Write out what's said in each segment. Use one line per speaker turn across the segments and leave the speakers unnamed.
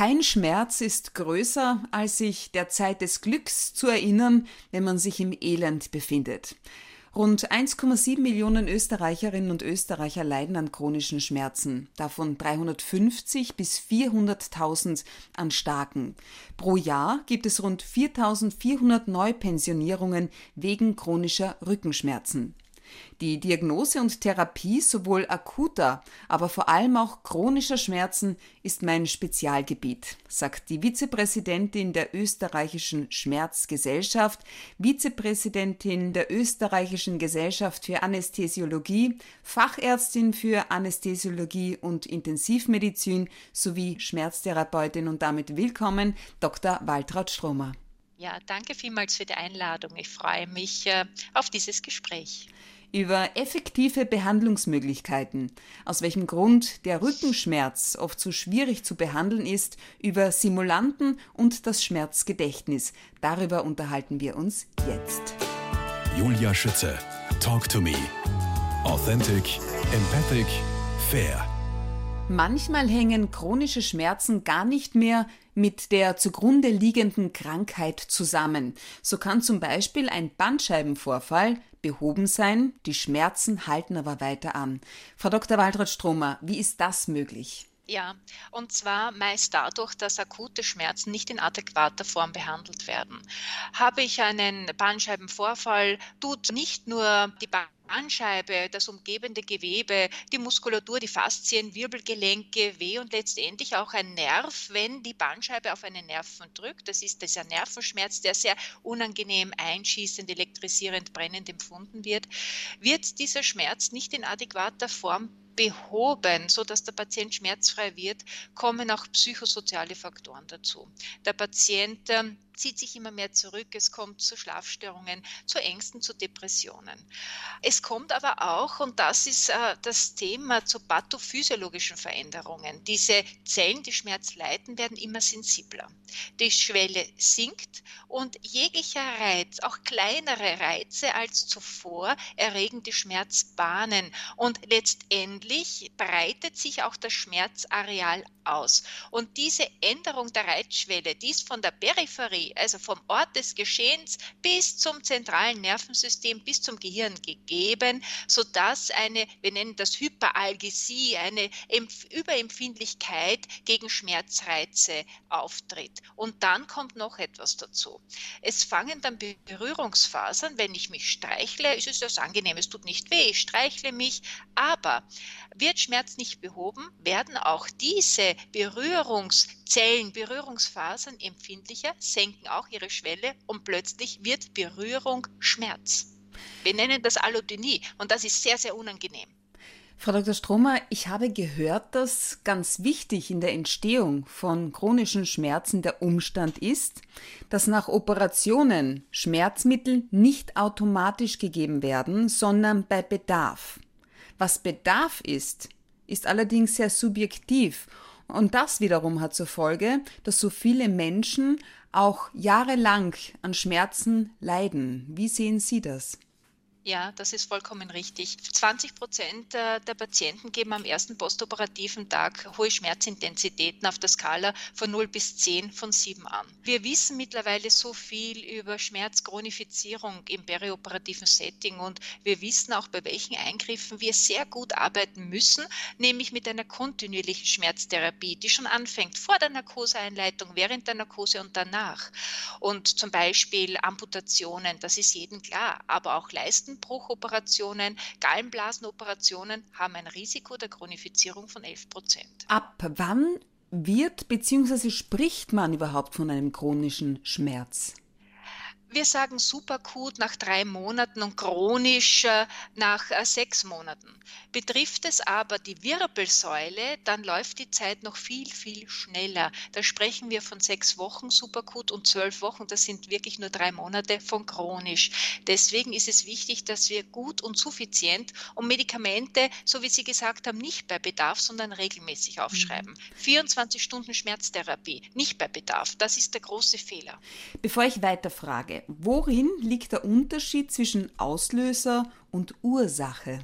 Kein Schmerz ist größer, als sich der Zeit des Glücks zu erinnern, wenn man sich im Elend befindet. Rund 1,7 Millionen Österreicherinnen und Österreicher leiden an chronischen Schmerzen, davon 350 bis 400.000 an starken. Pro Jahr gibt es rund 4.400 Neupensionierungen wegen chronischer Rückenschmerzen. Die Diagnose und Therapie sowohl akuter, aber vor allem auch chronischer Schmerzen ist mein Spezialgebiet, sagt die Vizepräsidentin der österreichischen Schmerzgesellschaft, Vizepräsidentin der österreichischen Gesellschaft für Anästhesiologie, Fachärztin für Anästhesiologie und Intensivmedizin sowie Schmerztherapeutin und damit willkommen Dr. Waltraud Stromer.
Ja, danke vielmals für die Einladung. Ich freue mich äh, auf dieses Gespräch
über effektive Behandlungsmöglichkeiten, aus welchem Grund der Rückenschmerz oft so schwierig zu behandeln ist, über Simulanten und das Schmerzgedächtnis. Darüber unterhalten wir uns jetzt.
Julia Schütze, Talk to Me. Authentic, Empathic, Fair.
Manchmal hängen chronische Schmerzen gar nicht mehr mit der zugrunde liegenden Krankheit zusammen. So kann zum Beispiel ein Bandscheibenvorfall behoben sein, die Schmerzen halten aber weiter an. Frau Dr. Waltraud Stromer, wie ist das möglich?
Ja, und zwar meist dadurch, dass akute Schmerzen nicht in adäquater Form behandelt werden. Habe ich einen Bandscheibenvorfall, tut nicht nur die Bandscheibe, das umgebende Gewebe, die Muskulatur, die Faszien, Wirbelgelenke weh und letztendlich auch ein Nerv, wenn die Bandscheibe auf einen Nerven drückt. Das ist dieser Nervenschmerz, der sehr unangenehm, einschießend, elektrisierend, brennend empfunden wird, wird dieser Schmerz nicht in adäquater Form behoben, sodass der Patient schmerzfrei wird, kommen auch psychosoziale Faktoren dazu. Der Patient ähm, zieht sich immer mehr zurück, es kommt zu Schlafstörungen, zu Ängsten, zu Depressionen. Es kommt aber auch, und das ist äh, das Thema, zu pathophysiologischen Veränderungen. Diese Zellen, die Schmerz leiten, werden immer sensibler. Die Schwelle sinkt und jeglicher Reiz, auch kleinere Reize als zuvor, erregen die Schmerzbahnen und letztendlich breitet sich auch das Schmerzareal aus. Und diese Änderung der Reizschwelle, die ist von der Peripherie also vom Ort des Geschehens bis zum zentralen Nervensystem, bis zum Gehirn gegeben, sodass eine, wir nennen das Hyperalgesie, eine Überempfindlichkeit gegen Schmerzreize auftritt. Und dann kommt noch etwas dazu. Es fangen dann Berührungsfasern, wenn ich mich streichle, ist es das angenehm, es tut nicht weh, ich streichle mich, aber wird Schmerz nicht behoben, werden auch diese Berührungszellen, Berührungsfasern empfindlicher, senken senken auch ihre Schwelle und plötzlich wird Berührung Schmerz. Wir nennen das Allodynie und das ist sehr, sehr unangenehm.
Frau Dr. Stromer, ich habe gehört, dass ganz wichtig in der Entstehung von chronischen Schmerzen der Umstand ist, dass nach Operationen Schmerzmittel nicht automatisch gegeben werden, sondern bei Bedarf. Was Bedarf ist, ist allerdings sehr subjektiv und das wiederum hat zur Folge, dass so viele Menschen auch jahrelang an Schmerzen leiden. Wie sehen Sie das?
Ja, das ist vollkommen richtig. 20 Prozent der Patienten geben am ersten postoperativen Tag hohe Schmerzintensitäten auf der Skala von 0 bis 10 von 7 an. Wir wissen mittlerweile so viel über Schmerzchronifizierung im perioperativen Setting und wir wissen auch, bei welchen Eingriffen wir sehr gut arbeiten müssen, nämlich mit einer kontinuierlichen Schmerztherapie, die schon anfängt vor der Narkoseeinleitung, während der Narkose und danach. Und zum Beispiel Amputationen, das ist jedem klar, aber auch Leisten Leistenbruchoperationen, Gallenblasenoperationen haben ein Risiko der Chronifizierung von 11 Prozent.
Ab wann wird bzw. spricht man überhaupt von einem chronischen Schmerz?
Wir sagen superakut nach drei Monaten und chronisch äh, nach äh, sechs Monaten. Betrifft es aber die Wirbelsäule, dann läuft die Zeit noch viel, viel schneller. Da sprechen wir von sechs Wochen superakut und zwölf Wochen. Das sind wirklich nur drei Monate von chronisch. Deswegen ist es wichtig, dass wir gut und suffizient und Medikamente, so wie Sie gesagt haben, nicht bei Bedarf, sondern regelmäßig aufschreiben. Mhm. 24 Stunden Schmerztherapie, nicht bei Bedarf. Das ist der große Fehler.
Bevor ich weiterfrage, worin liegt der Unterschied zwischen Auslöser und Ursache?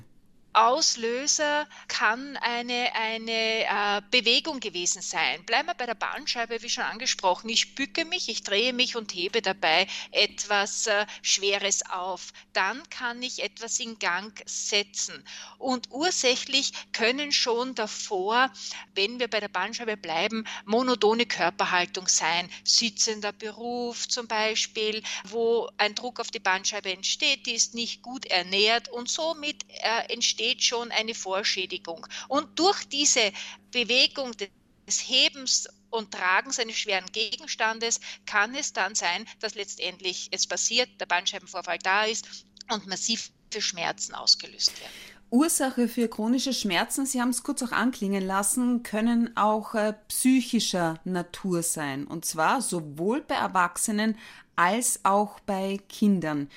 Auslöser kann eine, eine äh, Bewegung gewesen sein. Bleiben wir bei der Bahnscheibe, wie schon angesprochen. Ich bücke mich, ich drehe mich und hebe dabei etwas äh, Schweres auf. Dann kann ich etwas in Gang setzen. Und ursächlich können schon davor, wenn wir bei der Bahnscheibe bleiben, monotone Körperhaltung sein. Sitzender Beruf zum Beispiel, wo ein Druck auf die Bandscheibe entsteht, die ist nicht gut ernährt und somit äh, entsteht entsteht schon eine Vorschädigung. Und durch diese Bewegung des Hebens und Tragens eines schweren Gegenstandes kann es dann sein, dass letztendlich es passiert, der Bandscheibenvorfall da ist und massive Schmerzen ausgelöst werden.
Ursache für chronische Schmerzen, Sie haben es kurz auch anklingen lassen, können auch äh, psychischer Natur sein. Und zwar sowohl bei Erwachsenen als auch bei Kindern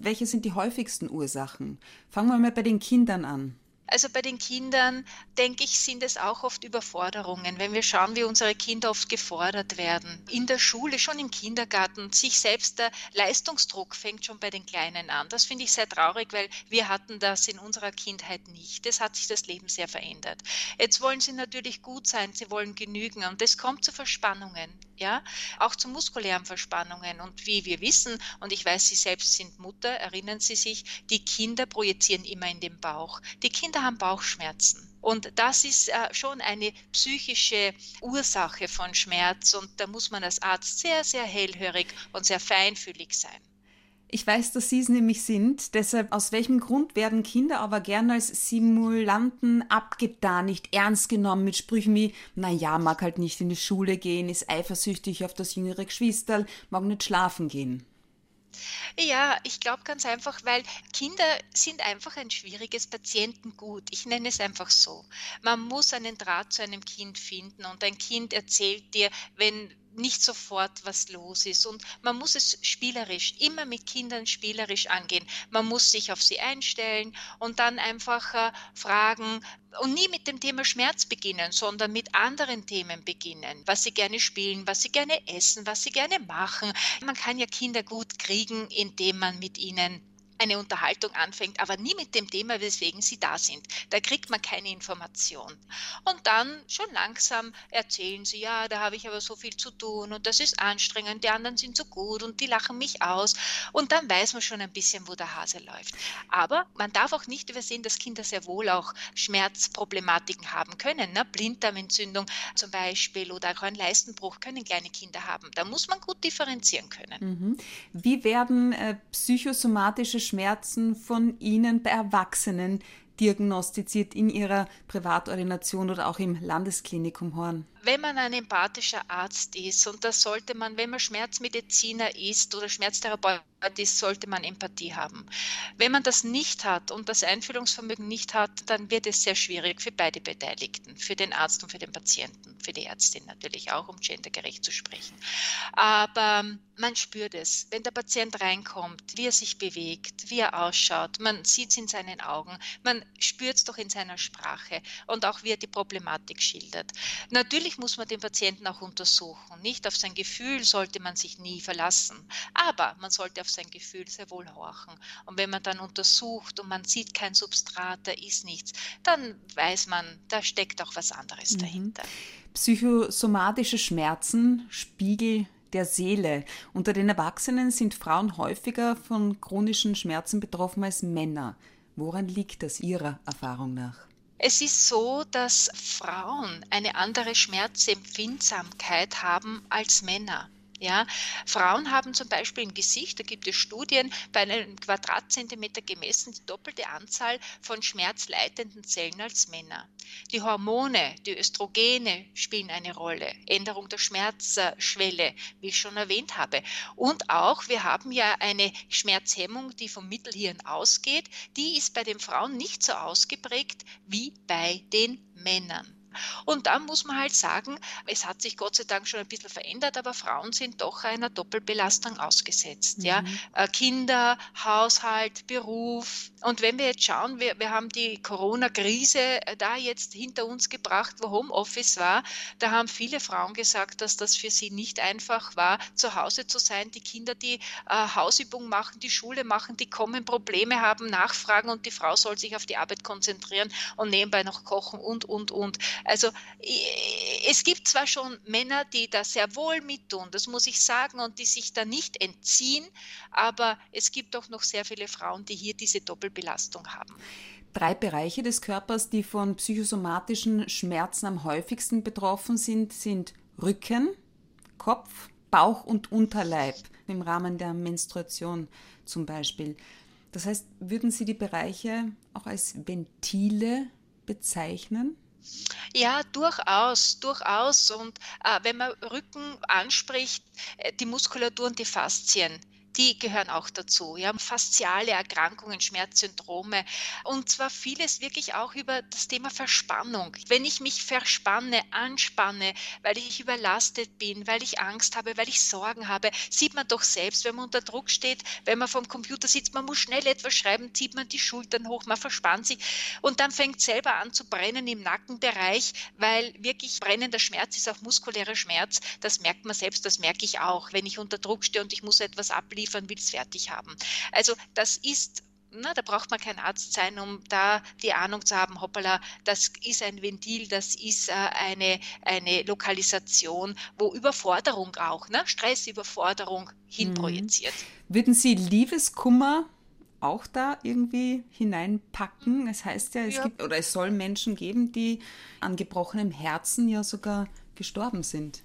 welche sind die häufigsten Ursachen? Fangen wir mal bei den Kindern an.
Also bei den Kindern, denke ich, sind es auch oft Überforderungen. Wenn wir schauen, wie unsere Kinder oft gefordert werden. In der Schule, schon im Kindergarten, sich selbst der Leistungsdruck fängt schon bei den Kleinen an. Das finde ich sehr traurig, weil wir hatten das in unserer Kindheit nicht. Es hat sich das Leben sehr verändert. Jetzt wollen sie natürlich gut sein, sie wollen genügen und es kommt zu Verspannungen, ja, auch zu muskulären Verspannungen. Und wie wir wissen, und ich weiß, Sie selbst sind Mutter, erinnern Sie sich, die Kinder projizieren immer in den Bauch. Die Kinder haben Bauchschmerzen. Und das ist äh, schon eine psychische Ursache von Schmerz. Und da muss man als Arzt sehr, sehr hellhörig und sehr feinfühlig sein.
Ich weiß, dass Sie es nämlich sind. Deshalb, aus welchem Grund werden Kinder aber gern als Simulanten abgetan, nicht ernst genommen mit Sprüchen wie, na ja, mag halt nicht in die Schule gehen, ist eifersüchtig auf das jüngere Geschwisterl, mag nicht schlafen gehen?
Ja, ich glaube ganz einfach, weil Kinder sind einfach ein schwieriges Patientengut. Ich nenne es einfach so. Man muss einen Draht zu einem Kind finden und ein Kind erzählt dir, wenn nicht sofort was los ist. Und man muss es spielerisch, immer mit Kindern spielerisch angehen. Man muss sich auf sie einstellen und dann einfach äh, fragen und nie mit dem Thema Schmerz beginnen, sondern mit anderen Themen beginnen. Was sie gerne spielen, was sie gerne essen, was sie gerne machen. Man kann ja Kinder gut kriegen, indem man mit ihnen eine Unterhaltung anfängt, aber nie mit dem Thema, weswegen sie da sind. Da kriegt man keine Information. Und dann schon langsam erzählen sie, ja, da habe ich aber so viel zu tun und das ist anstrengend, die anderen sind so gut und die lachen mich aus. Und dann weiß man schon ein bisschen, wo der Hase läuft. Aber man darf auch nicht übersehen, dass Kinder sehr wohl auch Schmerzproblematiken haben können. Ne? Blinddarmentzündung zum Beispiel oder auch ein Leistenbruch können kleine Kinder haben. Da muss man gut differenzieren können.
Mhm. Wie werden äh, psychosomatische von Ihnen bei Erwachsenen diagnostiziert in Ihrer Privatordination oder auch im Landesklinikum Horn?
wenn man ein empathischer Arzt ist, und das sollte man, wenn man Schmerzmediziner ist oder Schmerztherapeut ist, sollte man Empathie haben. Wenn man das nicht hat und das Einfühlungsvermögen nicht hat, dann wird es sehr schwierig für beide Beteiligten, für den Arzt und für den Patienten, für die Ärztin natürlich auch, um gendergerecht zu sprechen. Aber man spürt es, wenn der Patient reinkommt, wie er sich bewegt, wie er ausschaut, man sieht es in seinen Augen, man spürt es doch in seiner Sprache und auch wie er die Problematik schildert. Natürlich muss man den Patienten auch untersuchen. Nicht auf sein Gefühl sollte man sich nie verlassen, aber man sollte auf sein Gefühl sehr wohl horchen. Und wenn man dann untersucht und man sieht kein Substrat, da ist nichts, dann weiß man, da steckt auch was anderes mhm. dahinter.
Psychosomatische Schmerzen, Spiegel der Seele. Unter den Erwachsenen sind Frauen häufiger von chronischen Schmerzen betroffen als Männer. Woran liegt das Ihrer Erfahrung nach?
Es ist so, dass Frauen eine andere Schmerzempfindsamkeit haben als Männer. Ja, Frauen haben zum Beispiel im Gesicht, da gibt es Studien, bei einem Quadratzentimeter gemessen die doppelte Anzahl von schmerzleitenden Zellen als Männer. Die Hormone, die Östrogene spielen eine Rolle, Änderung der Schmerzschwelle, wie ich schon erwähnt habe. Und auch, wir haben ja eine Schmerzhemmung, die vom Mittelhirn ausgeht, die ist bei den Frauen nicht so ausgeprägt wie bei den Männern. Und da muss man halt sagen, es hat sich Gott sei Dank schon ein bisschen verändert, aber Frauen sind doch einer Doppelbelastung ausgesetzt. Mhm. Ja? Äh, Kinder, Haushalt, Beruf. Und wenn wir jetzt schauen, wir, wir haben die Corona-Krise äh, da jetzt hinter uns gebracht, wo Homeoffice war, da haben viele Frauen gesagt, dass das für sie nicht einfach war, zu Hause zu sein. Die Kinder, die äh, Hausübungen machen, die Schule machen, die kommen, Probleme haben, nachfragen und die Frau soll sich auf die Arbeit konzentrieren und nebenbei noch kochen und, und, und. Also es gibt zwar schon Männer, die da sehr wohl mittun, das muss ich sagen, und die sich da nicht entziehen, aber es gibt auch noch sehr viele Frauen, die hier diese Doppelbelastung haben.
Drei Bereiche des Körpers, die von psychosomatischen Schmerzen am häufigsten betroffen sind, sind Rücken, Kopf, Bauch und Unterleib im Rahmen der Menstruation zum Beispiel. Das heißt, würden Sie die Bereiche auch als Ventile bezeichnen?
Ja, durchaus, durchaus. Und äh, wenn man Rücken anspricht, äh, die Muskulatur und die Faszien, die gehören auch dazu. Ja, fasziale Erkrankungen, Schmerzsyndrome und zwar vieles wirklich auch über das Thema Verspannung. Wenn ich mich verspanne, anspanne, weil ich überlastet bin, weil ich Angst habe, weil ich Sorgen habe, sieht man doch selbst, wenn man unter Druck steht, wenn man vom Computer sitzt, man muss schnell etwas schreiben, zieht man die Schultern hoch, man verspannt sich und dann fängt selber an zu brennen im Nackenbereich, weil wirklich brennender Schmerz ist auch muskulärer Schmerz. Das merkt man selbst, das merke ich auch, wenn ich unter Druck stehe und ich muss etwas abliefern liefern, will es fertig haben. Also das ist na, da braucht man kein Arzt sein, um da die Ahnung zu haben, hoppala, das ist ein Ventil, das ist äh, eine, eine Lokalisation, wo Überforderung auch, ne? Stress, Überforderung hinprojiziert.
Mhm. Würden Sie Liebeskummer auch da irgendwie hineinpacken? Es heißt ja, es ja. gibt oder es soll Menschen geben, die an gebrochenem Herzen ja sogar gestorben sind.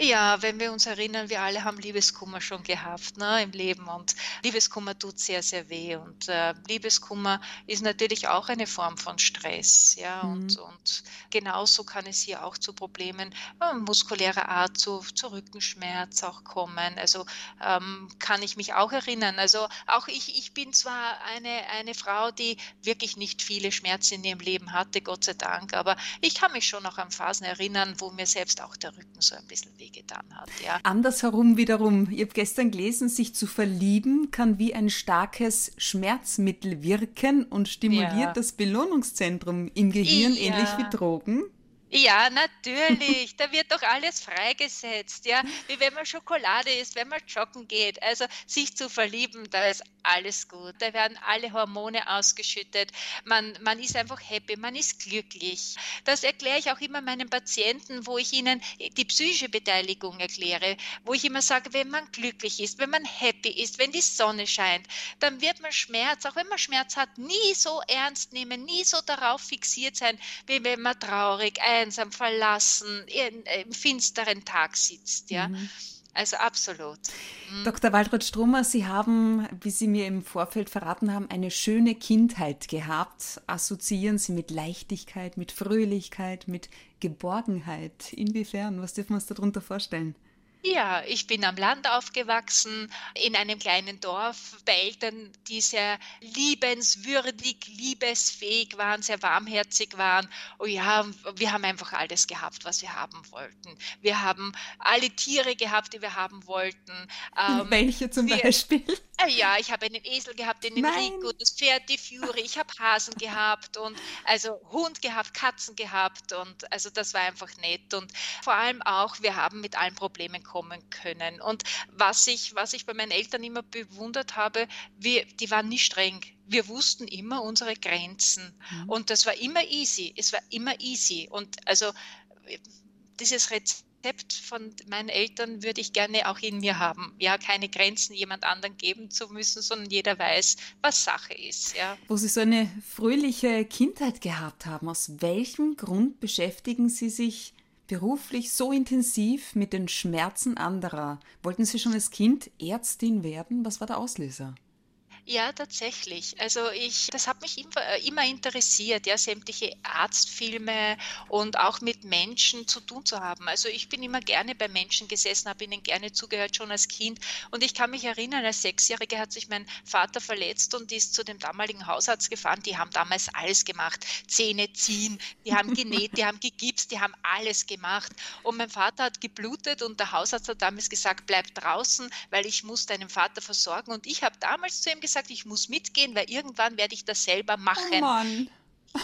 Ja, wenn wir uns erinnern, wir alle haben Liebeskummer schon gehabt ne, im Leben und Liebeskummer tut sehr, sehr weh und äh, Liebeskummer ist natürlich auch eine Form von Stress, ja, mhm. und, und genauso kann es hier auch zu Problemen äh, muskulärer Art, zu, zu Rückenschmerz auch kommen. Also ähm, kann ich mich auch erinnern. Also auch ich, ich bin zwar eine, eine Frau, die wirklich nicht viele Schmerzen in ihrem Leben hatte, Gott sei Dank, aber ich kann mich schon noch an Phasen erinnern, wo mir selbst auch der Rücken so ein bisschen weh wehgetan hat. Ja.
Andersherum wiederum, ich habe gestern gelesen, sich zu verlieben kann wie ein starkes Schmerzmittel wirken und stimuliert ja. das Belohnungszentrum im Gehirn, ja. ähnlich wie Drogen.
Ja, natürlich. Da wird doch alles freigesetzt, ja. Wie wenn man Schokolade isst, wenn man joggen geht. Also sich zu verlieben, da ist alles gut. Da werden alle Hormone ausgeschüttet. Man, man ist einfach happy, man ist glücklich. Das erkläre ich auch immer meinen Patienten, wo ich ihnen die psychische Beteiligung erkläre, wo ich immer sage, wenn man glücklich ist, wenn man happy ist, wenn die Sonne scheint, dann wird man Schmerz, auch wenn man Schmerz hat, nie so ernst nehmen, nie so darauf fixiert sein, wie wenn man traurig, einsam, verlassen, in, im finsteren Tag sitzt. Ja. Mhm. Also absolut.
Mhm. Dr. Waltraud Stromer, Sie haben, wie Sie mir im Vorfeld verraten haben, eine schöne Kindheit gehabt. Assoziieren Sie mit Leichtigkeit, mit Fröhlichkeit, mit Geborgenheit. Inwiefern? Was dürfen wir uns darunter vorstellen?
Ja, ich bin am Land aufgewachsen, in einem kleinen Dorf, bei Eltern, die sehr liebenswürdig, liebesfähig waren, sehr warmherzig waren. Oh ja, wir haben einfach alles gehabt, was wir haben wollten. Wir haben alle Tiere gehabt, die wir haben wollten.
Ähm, Welche zum wir, Beispiel?
Äh, ja, ich habe einen Esel gehabt, den Enrico, das Pferd, die Fury, ich habe Hasen gehabt und also Hund gehabt, Katzen gehabt und also das war einfach nett und vor allem auch, wir haben mit allen Problemen kommen können. Und was ich, was ich bei meinen Eltern immer bewundert habe, wir, die waren nie streng. Wir wussten immer unsere Grenzen. Mhm. Und das war immer easy. Es war immer easy. Und also dieses Rezept von meinen Eltern würde ich gerne auch in mir haben. Ja, keine Grenzen jemand anderen geben zu müssen, sondern jeder weiß, was Sache ist. Ja.
Wo Sie so eine fröhliche Kindheit gehabt haben, aus welchem Grund beschäftigen Sie sich beruflich so intensiv mit den Schmerzen anderer? Wollten Sie schon als Kind Ärztin werden? Was war der Auslöser?
Ja, tatsächlich. Also ich, das hat mich immer, immer interessiert, ja, sämtliche Arztfilme und auch mit Menschen zu tun zu haben. Also ich bin immer gerne bei Menschen gesessen, habe ihnen gerne zugehört, schon als Kind. Und ich kann mich erinnern, als Sechsjährige hat sich mein Vater verletzt und ist zu dem damaligen Hausarzt gefahren. Die haben damals alles gemacht. Zähne ziehen, die haben genäht, die haben gegipst, die haben alles gemacht. Und mein Vater hat geblutet und der Hausarzt hat damals gesagt, bleib draußen, weil ich muss deinen Vater versorgen. Und ich habe damals zu ihm gesagt, gesagt, ich muss mitgehen, weil irgendwann werde ich das selber machen. Oh Mann.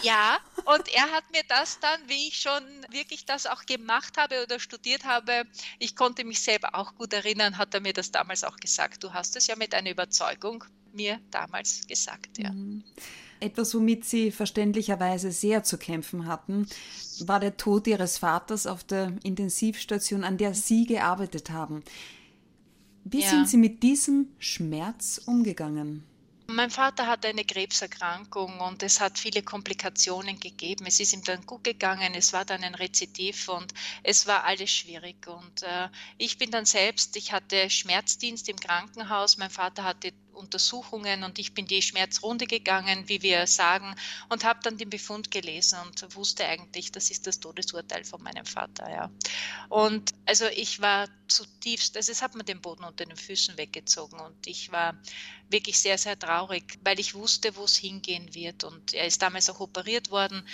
Ja, und er hat mir das dann, wie ich schon wirklich das auch gemacht habe oder studiert habe, ich konnte mich selber auch gut erinnern, hat er mir das damals auch gesagt. Du hast es ja mit einer Überzeugung mir damals gesagt, ja. Mhm.
Etwas, womit Sie verständlicherweise sehr zu kämpfen hatten, war der Tod Ihres Vaters auf der Intensivstation, an der Sie gearbeitet haben. Wie ja. sind Sie mit diesem Schmerz umgegangen?
Mein Vater hatte eine Krebserkrankung und es hat viele Komplikationen gegeben. Es ist ihm dann gut gegangen, es war dann ein Rezidiv und es war alles schwierig. Und äh, ich bin dann selbst, ich hatte Schmerzdienst im Krankenhaus, mein Vater hatte Untersuchungen und ich bin die Schmerzrunde gegangen, wie wir sagen, und habe dann den Befund gelesen und wusste eigentlich, das ist das Todesurteil von meinem Vater. Ja. Und also ich war zutiefst, also es hat mir den Boden unter den Füßen weggezogen und ich war wirklich sehr, sehr traurig, weil ich wusste, wo es hingehen wird. Und er ist damals auch operiert worden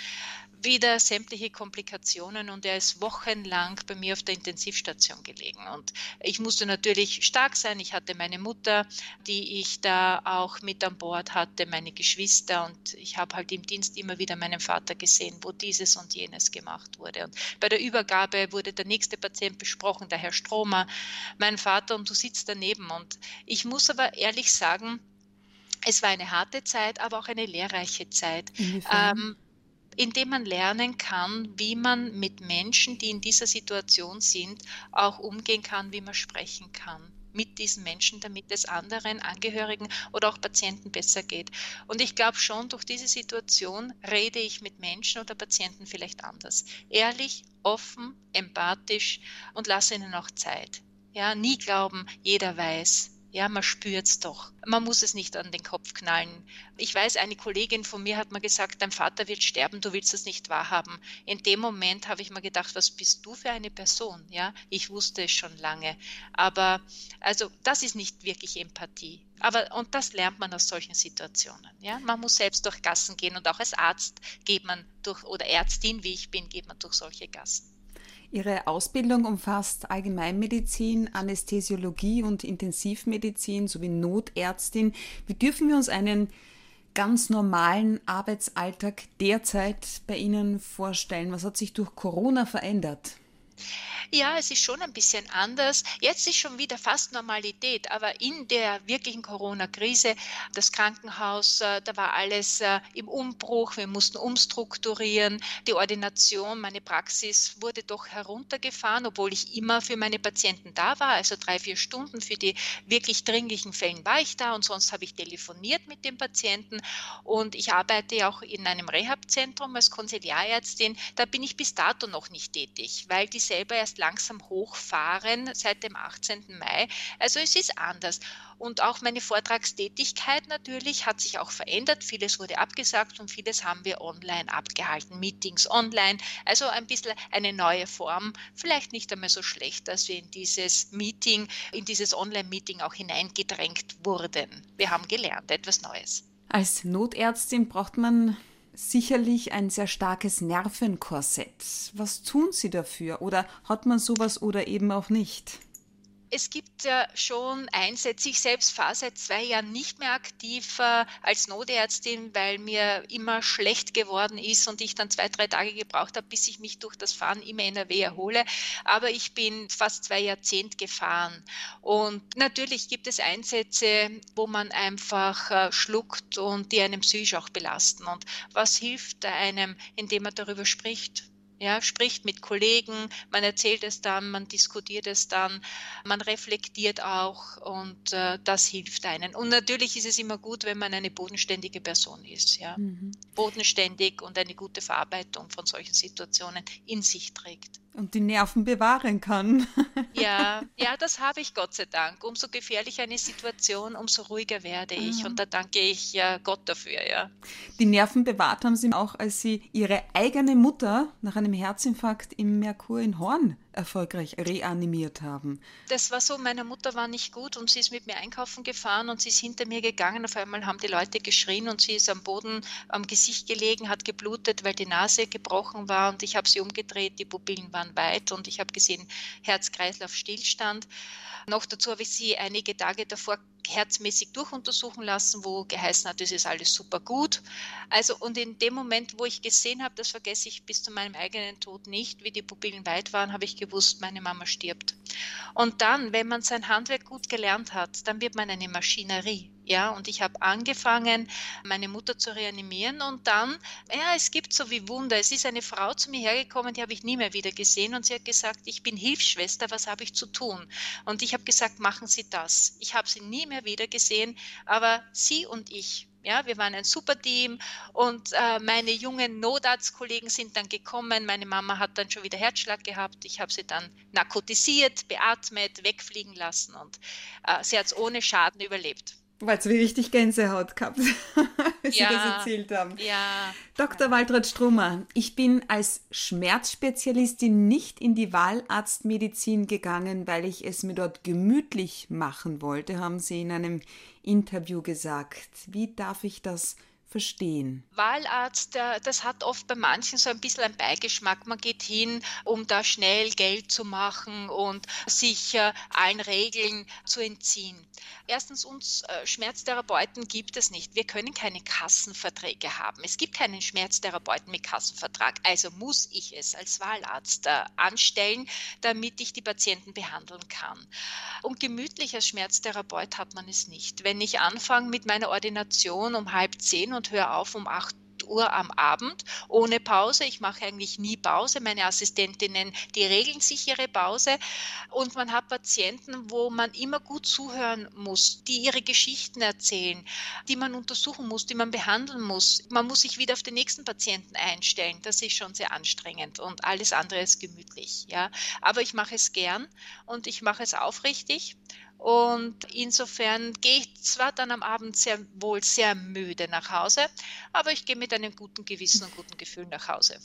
wieder sämtliche Komplikationen und er ist wochenlang bei mir auf der Intensivstation gelegen. Und ich musste natürlich stark sein. Ich hatte meine Mutter, die ich da auch mit an Bord hatte, meine Geschwister und ich habe halt im Dienst immer wieder meinen Vater gesehen, wo dieses und jenes gemacht wurde. Und bei der Übergabe wurde der nächste Patient besprochen, der Herr Stromer, mein Vater und du sitzt daneben. Und ich muss aber ehrlich sagen, es war eine harte Zeit, aber auch eine lehrreiche Zeit. Ähm, indem man lernen kann, wie man mit Menschen, die in dieser Situation sind, auch umgehen kann, wie man sprechen kann mit diesen Menschen, damit es anderen Angehörigen oder auch Patienten besser geht. Und ich glaube schon, durch diese Situation rede ich mit Menschen oder Patienten vielleicht anders. Ehrlich, offen, empathisch und lasse ihnen auch Zeit. Ja, nie glauben, jeder weiß. Ja, man spürt es doch. Man muss es nicht an den Kopf knallen. Ich weiß, eine Kollegin von mir hat mir gesagt, dein Vater wird sterben, du willst es nicht wahrhaben. In dem Moment habe ich mir gedacht, was bist du für eine Person? Ja, ich wusste es schon lange. Aber also, das ist nicht wirklich Empathie. Aber, und das lernt man aus solchen Situationen. Ja? Man muss selbst durch Gassen gehen und auch als Arzt geht man durch, oder Ärztin, wie ich bin, geht man durch solche Gassen.
Ihre Ausbildung umfasst Allgemeinmedizin, Anästhesiologie und Intensivmedizin sowie Notärztin. Wie dürfen wir uns einen ganz normalen Arbeitsalltag derzeit bei Ihnen vorstellen? Was hat sich durch Corona verändert?
Ja, es ist schon ein bisschen anders. Jetzt ist schon wieder fast Normalität, aber in der wirklichen Corona-Krise, das Krankenhaus, äh, da war alles äh, im Umbruch, wir mussten umstrukturieren. Die Ordination, meine Praxis wurde doch heruntergefahren, obwohl ich immer für meine Patienten da war, also drei, vier Stunden für die wirklich dringlichen Fällen war ich da und sonst habe ich telefoniert mit den Patienten und ich arbeite auch in einem Rehabzentrum als Konsiliarärztin. Da bin ich bis dato noch nicht tätig, weil die selber erst langsam hochfahren seit dem 18. Mai. Also es ist anders. Und auch meine Vortragstätigkeit natürlich hat sich auch verändert. Vieles wurde abgesagt und vieles haben wir online abgehalten, Meetings online. Also ein bisschen eine neue Form. Vielleicht nicht einmal so schlecht, dass wir in dieses Meeting, in dieses Online-Meeting auch hineingedrängt wurden. Wir haben gelernt, etwas Neues.
Als Notärztin braucht man sicherlich ein sehr starkes Nervenkorsett. Was tun Sie dafür? Oder hat man sowas oder eben auch nicht?
Es gibt ja schon Einsätze. Ich selbst fahre seit zwei Jahren nicht mehr aktiv als Notärztin, weil mir immer schlecht geworden ist und ich dann zwei, drei Tage gebraucht habe, bis ich mich durch das Fahren im NRW erhole. Aber ich bin fast zwei Jahrzehnte gefahren. Und natürlich gibt es Einsätze, wo man einfach äh, schluckt und die einem psychisch auch belasten. Und was hilft einem, indem man darüber spricht? Ja, spricht mit Kollegen, man erzählt es dann, man diskutiert es dann, man reflektiert auch und äh, das hilft einen. Und natürlich ist es immer gut, wenn man eine bodenständige Person ist, ja. Mhm. Bodenständig und eine gute Verarbeitung von solchen Situationen in sich trägt.
Und die Nerven bewahren kann.
ja, ja, das habe ich Gott sei Dank. Umso gefährlicher eine Situation, umso ruhiger werde ich. Mhm. Und da danke ich ja Gott dafür, ja.
Die Nerven bewahrt haben Sie auch, als Sie Ihre eigene Mutter nach einem Herzinfarkt im Merkur in Horn erfolgreich reanimiert haben.
Das war so, meine Mutter war nicht gut und sie ist mit mir einkaufen gefahren und sie ist hinter mir gegangen. Auf einmal haben die Leute geschrien und sie ist am Boden am Gesicht gelegen, hat geblutet, weil die Nase gebrochen war und ich habe sie umgedreht, die Pupillen waren weit und ich habe gesehen Herz-Kreislauf-Stillstand. Noch dazu habe ich sie einige Tage davor herzmäßig durchuntersuchen lassen, wo geheißen hat, das ist alles super gut. Also und in dem Moment, wo ich gesehen habe, das vergesse ich bis zu meinem eigenen Tod nicht, wie die Pupillen weit waren, habe ich gewusst, meine Mama stirbt. Und dann, wenn man sein Handwerk gut gelernt hat, dann wird man eine Maschinerie. Ja, und ich habe angefangen, meine Mutter zu reanimieren und dann, ja, es gibt so wie Wunder. Es ist eine Frau zu mir hergekommen, die habe ich nie mehr wieder gesehen und sie hat gesagt, ich bin Hilfsschwester, was habe ich zu tun? Und ich habe gesagt, machen Sie das. Ich habe sie nie mehr wieder gesehen, aber sie und ich, ja, wir waren ein super Team und äh, meine jungen Notarztkollegen sind dann gekommen. Meine Mama hat dann schon wieder Herzschlag gehabt. Ich habe sie dann narkotisiert, beatmet, wegfliegen lassen und äh, sie hat es ohne Schaden überlebt.
Weil es wie richtig Gänsehaut gehabt, als ja, Sie das erzählt haben.
Ja.
Dr. Waltraud Strummer, ich bin als Schmerzspezialistin nicht in die Wahlarztmedizin gegangen, weil ich es mir dort gemütlich machen wollte, haben Sie in einem Interview gesagt. Wie darf ich das verstehen.
Wahlarzt, das hat oft bei manchen so ein bisschen einen Beigeschmack. Man geht hin, um da schnell Geld zu machen und sich äh, allen Regeln zu entziehen. Erstens, uns äh, Schmerztherapeuten gibt es nicht. Wir können keine Kassenverträge haben. Es gibt keinen Schmerztherapeuten mit Kassenvertrag. Also muss ich es als Wahlarzt äh, anstellen, damit ich die Patienten behandeln kann. Und gemütlich als Schmerztherapeut hat man es nicht. Wenn ich anfange mit meiner Ordination um halb zehn und und höre auf um 8 Uhr am Abend ohne Pause. Ich mache eigentlich nie Pause. Meine Assistentinnen, die regeln sich ihre Pause. Und man hat Patienten, wo man immer gut zuhören muss, die ihre Geschichten erzählen, die man untersuchen muss, die man behandeln muss. Man muss sich wieder auf den nächsten Patienten einstellen. Das ist schon sehr anstrengend und alles andere ist gemütlich. Ja. Aber ich mache es gern und ich mache es aufrichtig. Und insofern gehe ich zwar dann am Abend sehr wohl sehr müde nach Hause, aber ich gehe mit einem guten Gewissen und guten Gefühl nach Hause.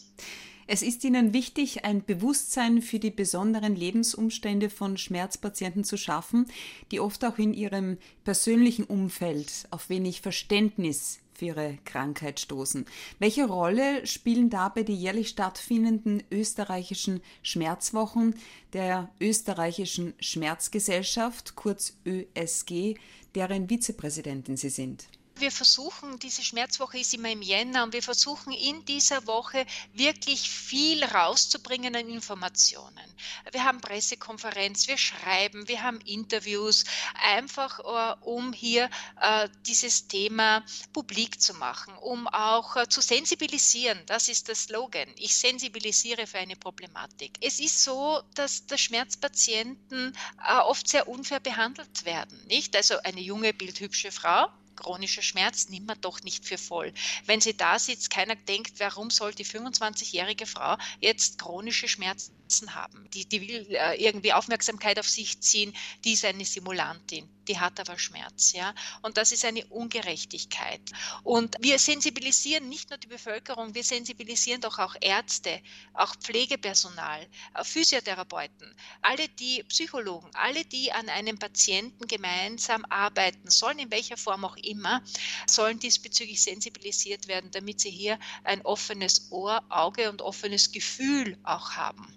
Es ist Ihnen wichtig, ein Bewusstsein für die besonderen Lebensumstände von Schmerzpatienten zu schaffen, die oft auch in ihrem persönlichen Umfeld auf wenig Verständnis für ihre Krankheit stoßen. Welche Rolle spielen dabei die jährlich stattfindenden österreichischen Schmerzwochen der österreichischen Schmerzgesellschaft, kurz ÖSG, deren Vizepräsidentin Sie sind?
Wir versuchen, diese Schmerzwoche ist immer im Jänner und wir versuchen in dieser Woche wirklich viel rauszubringen an Informationen. Wir haben Pressekonferenz, wir schreiben, wir haben Interviews, einfach uh, um hier uh, dieses Thema publik zu machen, um auch uh, zu sensibilisieren. Das ist der Slogan. Ich sensibilisiere für eine Problematik. Es ist so, dass der Schmerzpatienten oft sehr unfair behandelt werden. Nicht? Also eine junge, bildhübsche Frau chronischer Schmerz nimmt man doch nicht für voll. Wenn sie da sitzt, keiner denkt, warum soll die 25-jährige Frau jetzt chronische Schmerzen haben? Die, die will äh, irgendwie Aufmerksamkeit auf sich ziehen, die ist eine Simulantin die hat aber Schmerz, ja. Und das ist eine Ungerechtigkeit. Und wir sensibilisieren nicht nur die Bevölkerung, wir sensibilisieren doch auch Ärzte, auch Pflegepersonal, äh, Physiotherapeuten, alle die Psychologen, alle die an einem Patienten gemeinsam arbeiten sollen, in welcher Form auch immer, sollen diesbezüglich sensibilisiert werden, damit sie hier ein offenes Ohr, Auge und offenes Gefühl auch haben.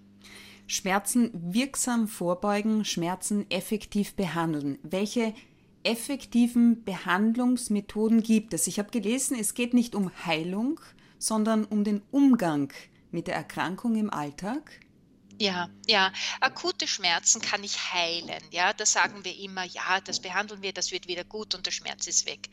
Schmerzen wirksam vorbeugen, Schmerzen effektiv behandeln. Welche effektiven Behandlungsmethoden gibt es? Ich habe gelesen, es geht nicht um Heilung, sondern um den Umgang mit der Erkrankung im Alltag.
Ja, ja. Akute Schmerzen kann ich heilen. Ja, da sagen wir immer, ja, das behandeln wir, das wird wieder gut und der Schmerz ist weg.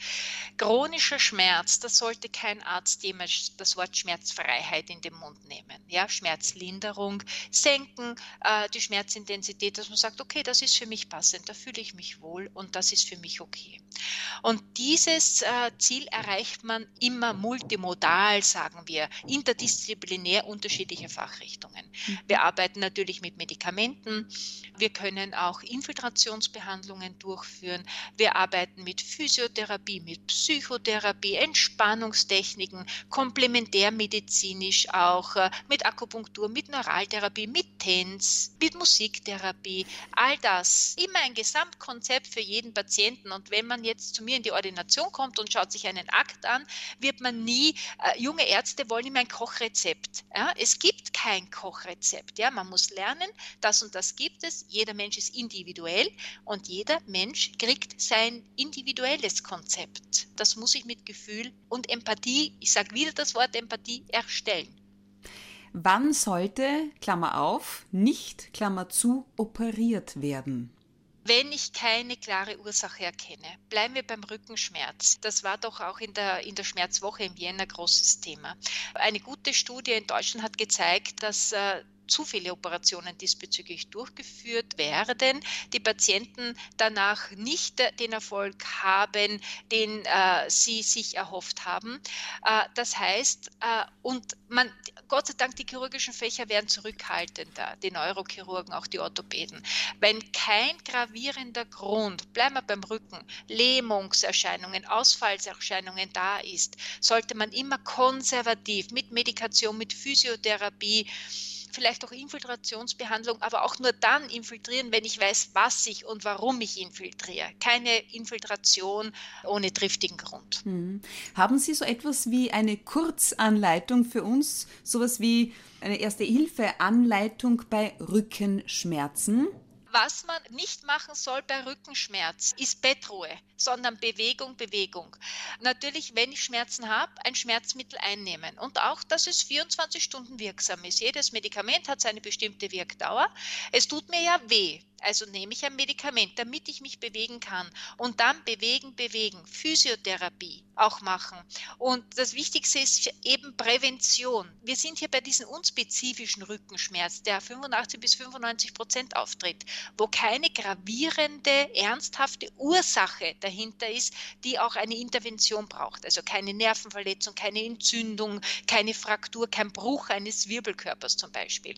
Chronischer Schmerz, da sollte kein Arzt jemals das Wort Schmerzfreiheit in den Mund nehmen. Ja, Schmerzlinderung, senken äh, die Schmerzintensität, dass man sagt, okay, das ist für mich passend, da fühle ich mich wohl und das ist für mich okay. Und dieses äh, Ziel erreicht man immer multimodal, sagen wir, interdisziplinär unterschiedliche Fachrichtungen. Mhm. Wir arbeiten natürlich mit Medikamenten. Wir können auch Infiltrationsbehandlungen durchführen. Wir arbeiten mit Physiotherapie, mit Psychotherapie, Entspannungstechniken, komplementärmedizinisch auch, äh, mit Akupunktur, mit Neuraltherapie, mit TENS, mit Musiktherapie. All das. Immer ein Gesamtkonzept für jeden Patienten. Und wenn man jetzt zu mir in die Ordination kommt und schaut sich einen Akt an, wird man nie, äh, junge Ärzte wollen immer ein Kochrezept. Ja? Es gibt kein Kochrezept. Ja? Man muss lernen, das und das gibt es. Jeder Mensch ist individuell und jeder Mensch kriegt sein individuelles Konzept. Das muss ich mit Gefühl und Empathie, ich sage wieder das Wort Empathie, erstellen.
Wann sollte, Klammer auf, nicht, Klammer zu, operiert werden?
wenn ich keine klare Ursache erkenne. Bleiben wir beim Rückenschmerz. Das war doch auch in der, in der Schmerzwoche im Jänner großes Thema. Eine gute Studie in Deutschland hat gezeigt, dass äh, zu viele Operationen diesbezüglich durchgeführt werden, die Patienten danach nicht den Erfolg haben, den äh, sie sich erhofft haben. Äh, das heißt, äh, und man, Gott sei Dank, die chirurgischen Fächer werden zurückhaltender, die Neurochirurgen, auch die Orthopäden. Wenn kein gravierender Grund, bleiben wir beim Rücken, Lähmungserscheinungen, Ausfallserscheinungen da ist, sollte man immer konservativ mit Medikation, mit Physiotherapie, vielleicht auch Infiltrationsbehandlung, aber auch nur dann infiltrieren, wenn ich weiß, was ich und warum ich infiltriere. Keine Infiltration ohne triftigen Grund.
Hm. Haben Sie so etwas wie eine Kurzanleitung für uns, sowas wie eine Erste-Hilfe-Anleitung bei Rückenschmerzen?
Was man nicht machen soll bei Rückenschmerz, ist Bettruhe, sondern Bewegung, Bewegung. Natürlich, wenn ich Schmerzen habe, ein Schmerzmittel einnehmen und auch, dass es 24 Stunden wirksam ist. Jedes Medikament hat seine bestimmte Wirkdauer. Es tut mir ja weh. Also nehme ich ein Medikament, damit ich mich bewegen kann. Und dann bewegen, bewegen. Physiotherapie auch machen. Und das Wichtigste ist eben Prävention. Wir sind hier bei diesem unspezifischen Rückenschmerz, der 85 bis 95 Prozent auftritt, wo keine gravierende, ernsthafte Ursache dahinter ist, die auch eine Intervention braucht. Also keine Nervenverletzung, keine Entzündung, keine Fraktur, kein Bruch eines Wirbelkörpers zum Beispiel.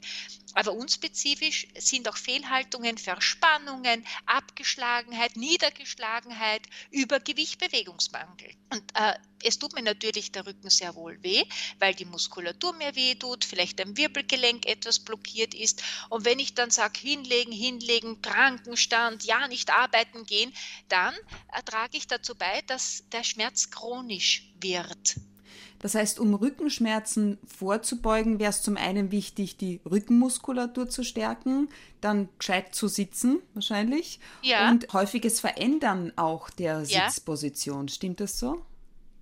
Aber unspezifisch sind auch Fehlhaltungen, Verspannungen, Abgeschlagenheit, Niedergeschlagenheit, Übergewicht, Bewegungsmangel. Und äh, es tut mir natürlich der Rücken sehr wohl weh, weil die Muskulatur mir weh tut, vielleicht ein Wirbelgelenk etwas blockiert ist. Und wenn ich dann sage, hinlegen, hinlegen, Krankenstand, ja, nicht arbeiten gehen, dann äh, trage ich dazu bei, dass der Schmerz chronisch wird.
Das heißt, um Rückenschmerzen vorzubeugen, wäre es zum einen wichtig, die Rückenmuskulatur zu stärken, dann gescheit zu sitzen wahrscheinlich ja. und häufiges Verändern auch der Sitzposition. Ja. Stimmt das so?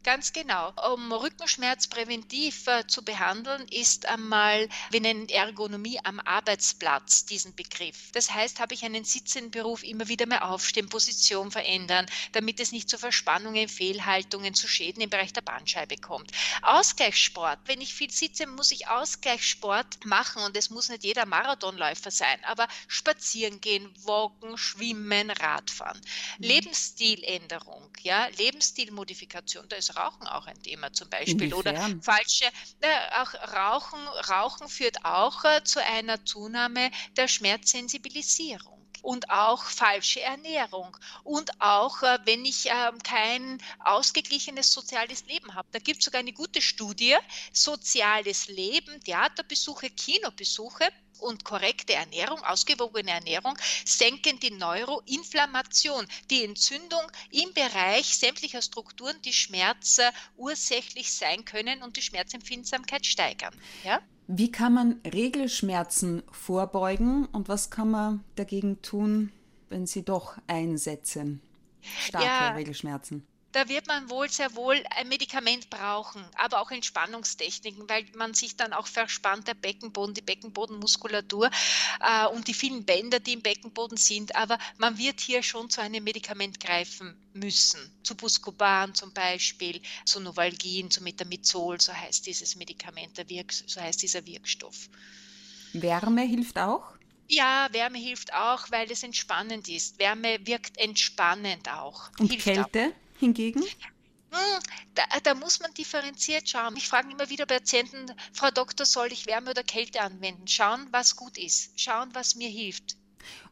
Ganz genau. Um Rückenschmerz präventiv äh, zu behandeln, ist einmal, wir nennen Ergonomie am Arbeitsplatz diesen Begriff. Das heißt, habe ich einen sitzenden Beruf, immer wieder mehr aufstehen, Position verändern, damit es nicht zu Verspannungen, Fehlhaltungen, zu Schäden im Bereich der Bandscheibe kommt. Ausgleichssport. Wenn ich viel sitze, muss ich Ausgleichssport machen und es muss nicht jeder Marathonläufer sein, aber spazieren gehen, walken, schwimmen, Radfahren. Mhm. Lebensstiländerung, ja, Lebensstilmodifikation. Da ist Rauchen auch ein Thema zum Beispiel. Oder falsche, äh, auch Rauchen, Rauchen führt auch äh, zu einer Zunahme der Schmerzsensibilisierung und auch falsche Ernährung und auch äh, wenn ich äh, kein ausgeglichenes soziales Leben habe. Da gibt es sogar eine gute Studie, soziales Leben, Theaterbesuche, Kinobesuche und korrekte Ernährung, ausgewogene Ernährung senken die Neuroinflammation, die Entzündung im Bereich sämtlicher Strukturen, die schmerzursächlich sein können und die Schmerzempfindsamkeit steigern. Ja?
Wie kann man Regelschmerzen vorbeugen und was kann man dagegen tun, wenn sie doch einsetzen? Starke ja, Regelschmerzen.
Da wird man wohl sehr wohl ein Medikament brauchen, aber auch Entspannungstechniken, weil man sich dann auch verspannt, der Beckenboden, die Beckenbodenmuskulatur äh, und die vielen Bänder, die im Beckenboden sind. Aber man wird hier schon zu einem Medikament greifen müssen. Zu Buscopan zum Beispiel, zu Novalgin, zu Metamizol, so heißt dieses Medikament, der Wirk so heißt dieser Wirkstoff.
Wärme hilft auch?
Ja, Wärme hilft auch, weil es entspannend ist. Wärme wirkt entspannend auch.
Und
hilft
Kälte?
Auch
hingegen?
Hm, da, da, muss man differenziert schauen. Ich frage immer wieder Patienten, Frau Doktor, soll ich Wärme oder Kälte anwenden? Schauen, was gut ist. Schauen, was mir hilft.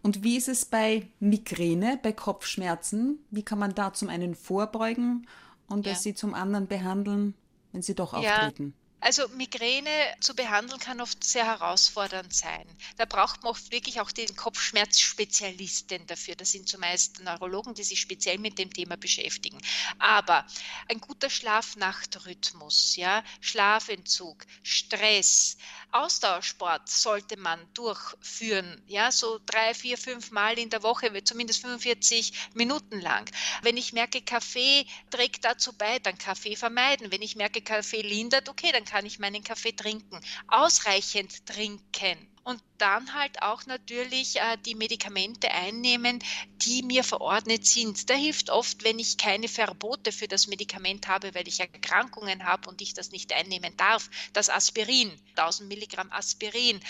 Und wie ist es bei Migräne, bei Kopfschmerzen? Wie kann man da zum einen vorbeugen und ja. sie zum anderen behandeln, wenn sie doch auftreten?
Ja. Also Migräne zu behandeln kann oft sehr herausfordernd sein. Da braucht man oft wirklich auch den Kopfschmerzspezialisten dafür. Das sind zumeist Neurologen, die sich speziell mit dem Thema beschäftigen. Aber ein guter Schlaf-Nacht-Rhythmus, ja, Schlafentzug, Stress, Ausdauersport sollte man durchführen, ja, so drei, vier, fünf Mal in der Woche, zumindest 45 Minuten lang. Wenn ich merke, Kaffee trägt dazu bei, dann Kaffee vermeiden. Wenn ich merke, Kaffee lindert, okay, dann kann ich meinen Kaffee trinken. Ausreichend trinken und dann halt auch natürlich äh, die Medikamente einnehmen, die mir verordnet sind. Da hilft oft, wenn ich keine Verbote für das Medikament habe, weil ich Erkrankungen habe und ich das nicht einnehmen darf, das Aspirin, 1000 Milligramm Aspirin.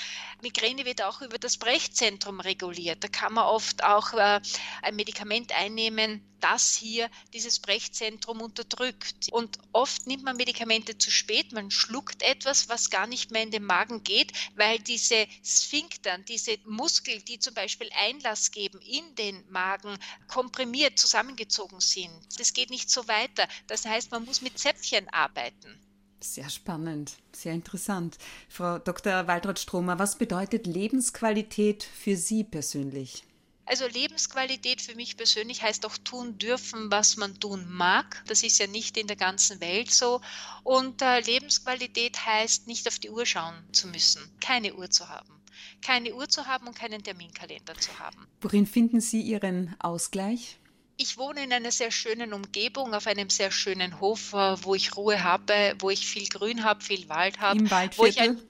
Migräne wird auch über das Brechzentrum reguliert. Da kann man oft auch äh, ein Medikament einnehmen, das hier dieses Brechzentrum unterdrückt. Und oft nimmt man Medikamente zu spät, man schluckt etwas, was gar nicht mehr in den Magen geht, weil diese Sphinktern, diese Muskeln, die zum Beispiel Einlass geben in den Magen, komprimiert zusammengezogen sind. Das geht nicht so weiter. Das heißt, man muss mit Zäpfchen arbeiten.
Sehr spannend, sehr interessant. Frau Dr. Waltraud-Stromer, was bedeutet Lebensqualität für Sie persönlich?
Also Lebensqualität für mich persönlich heißt auch tun dürfen, was man tun mag. Das ist ja nicht in der ganzen Welt so. Und äh, Lebensqualität heißt nicht auf die Uhr schauen zu müssen, keine Uhr zu haben. Keine Uhr zu haben und keinen Terminkalender zu haben.
Worin finden Sie Ihren Ausgleich?
Ich wohne in einer sehr schönen Umgebung, auf einem sehr schönen Hof, äh, wo ich Ruhe habe, wo ich viel Grün habe, viel Wald habe.
Im Waldviertel?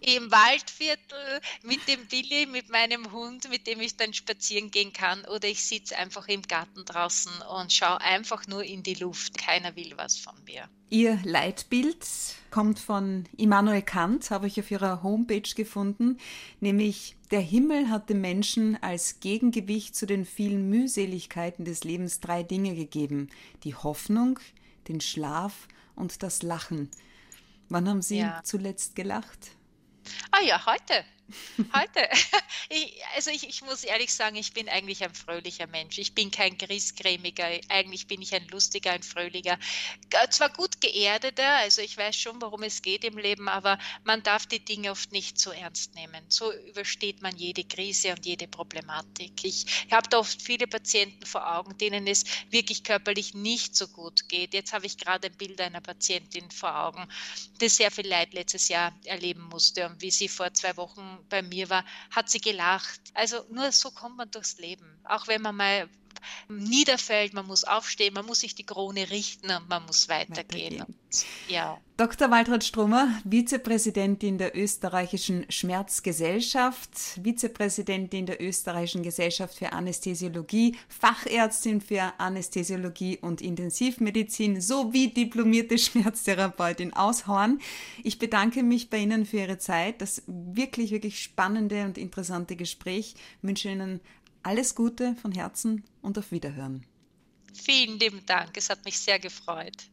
Im Waldviertel mit dem Billy, mit meinem Hund, mit dem ich dann spazieren gehen kann. Oder ich sitze einfach im Garten draußen und schaue einfach nur in die Luft. Keiner will was von mir.
Ihr Leitbild kommt von Immanuel Kant, habe ich auf ihrer Homepage gefunden, nämlich der Himmel hat dem Menschen als Gegengewicht zu den vielen Mühseligkeiten des Lebens drei Dinge gegeben. Die Hoffnung, den Schlaf und das Lachen. Wann haben Sie ja. zuletzt gelacht?
Ah ja, heute. Heute. Ich, also ich, ich, muss ehrlich sagen, ich bin eigentlich ein fröhlicher Mensch. Ich bin kein griesgrämiger, eigentlich bin ich ein lustiger, ein fröhlicher, zwar gut geerdeter, also ich weiß schon, worum es geht im Leben, aber man darf die Dinge oft nicht so ernst nehmen. So übersteht man jede Krise und jede Problematik. Ich habe da oft viele Patienten vor Augen, denen es wirklich körperlich nicht so gut geht. Jetzt habe ich gerade ein Bild einer Patientin vor Augen, die sehr viel Leid letztes Jahr erleben musste und wie sie vor zwei Wochen bei mir war, hat sie gelacht. Also nur so kommt man durchs Leben. Auch wenn man mal niederfällt, man muss aufstehen, man muss sich die Krone richten und man muss weitergehen. weitergehen.
ja. Dr. Waltraud Stromer, Vizepräsidentin der österreichischen Schmerzgesellschaft, Vizepräsidentin der österreichischen Gesellschaft für Anästhesiologie, Fachärztin für Anästhesiologie und Intensivmedizin sowie diplomierte Schmerztherapeutin aus Horn. Ich bedanke mich bei Ihnen für Ihre Zeit, das wirklich, wirklich spannende und interessante Gespräch. Ich wünsche Ihnen alles Gute von Herzen und auf Wiederhören.
Vielen lieben Dank, es hat mich sehr gefreut.